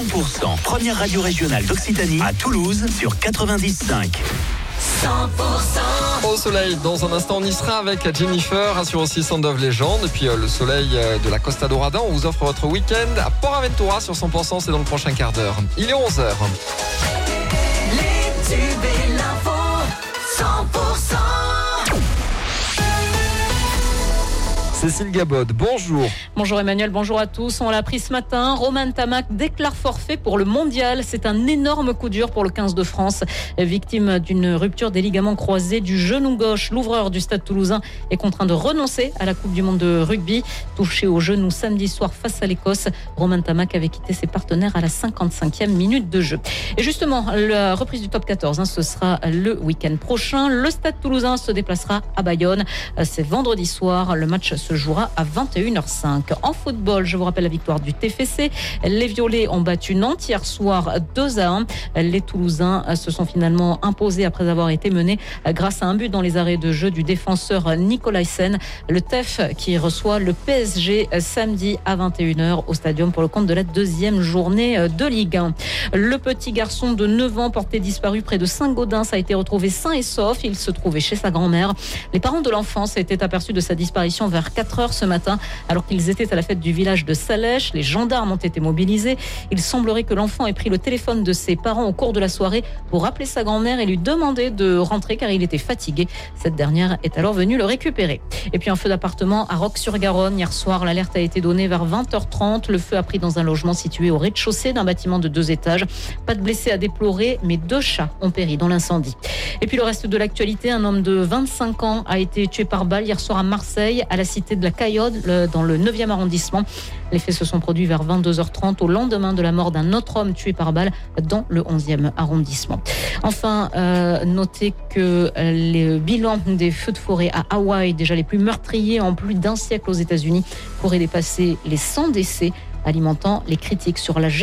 100%, première radio régionale d'Occitanie à Toulouse sur 95. 100% Au soleil, dans un instant, on y sera avec Jennifer, assure aussi Sand Légende. Et puis euh, le soleil euh, de la Costa Dorada, on vous offre votre week-end à Port Aventura sur 100%, c'est dans le prochain quart d'heure. Il est 11h. Cécile Gabod, bonjour. Bonjour Emmanuel, bonjour à tous. On l'a appris ce matin. Roman Tamac déclare forfait pour le mondial. C'est un énorme coup dur pour le 15 de France. Victime d'une rupture des ligaments croisés du genou gauche, l'ouvreur du stade toulousain est contraint de renoncer à la Coupe du Monde de rugby. Touché au genou samedi soir face à l'Écosse, Roman Tamac avait quitté ses partenaires à la 55e minute de jeu. Et justement, la reprise du top 14, hein, ce sera le week-end prochain. Le stade toulousain se déplacera à Bayonne. C'est vendredi soir. Le match se jouera à 21h05. En football, je vous rappelle la victoire du TFC. Les Violets ont battu Nantes hier soir 2 à 1. Les Toulousains se sont finalement imposés après avoir été menés grâce à un but dans les arrêts de jeu du défenseur Nicolas Sen. Le TEF qui reçoit le PSG samedi à 21h au stadium pour le compte de la deuxième journée de Ligue 1. Le petit garçon de 9 ans porté disparu près de Saint-Gaudens a été retrouvé sain et sauf. Il se trouvait chez sa grand-mère. Les parents de l'enfant s'étaient aperçus de sa disparition vers 4 heures ce matin, alors qu'ils étaient à la fête du village de Salèche. Les gendarmes ont été mobilisés. Il semblerait que l'enfant ait pris le téléphone de ses parents au cours de la soirée pour appeler sa grand-mère et lui demander de rentrer car il était fatigué. Cette dernière est alors venue le récupérer. Et puis un feu d'appartement à Roque-sur-Garonne. Hier soir, l'alerte a été donnée vers 20h30. Le feu a pris dans un logement situé au rez-de-chaussée d'un bâtiment de deux étages. Pas de blessés à déplorer, mais deux chats ont péri dans l'incendie. Et puis le reste de l'actualité, un homme de 25 ans a été tué par balle hier soir à Marseille, à la cité de la Caillode, dans le 9e arrondissement. Les faits se sont produits vers 22h30 au lendemain de la mort d'un autre homme tué par balle dans le 11e arrondissement. Enfin, euh, notez que les bilans des feux de forêt à Hawaï, déjà les plus meurtriers en plus d'un siècle aux États-Unis, pourraient dépasser les 100 décès, alimentant les critiques sur la gestion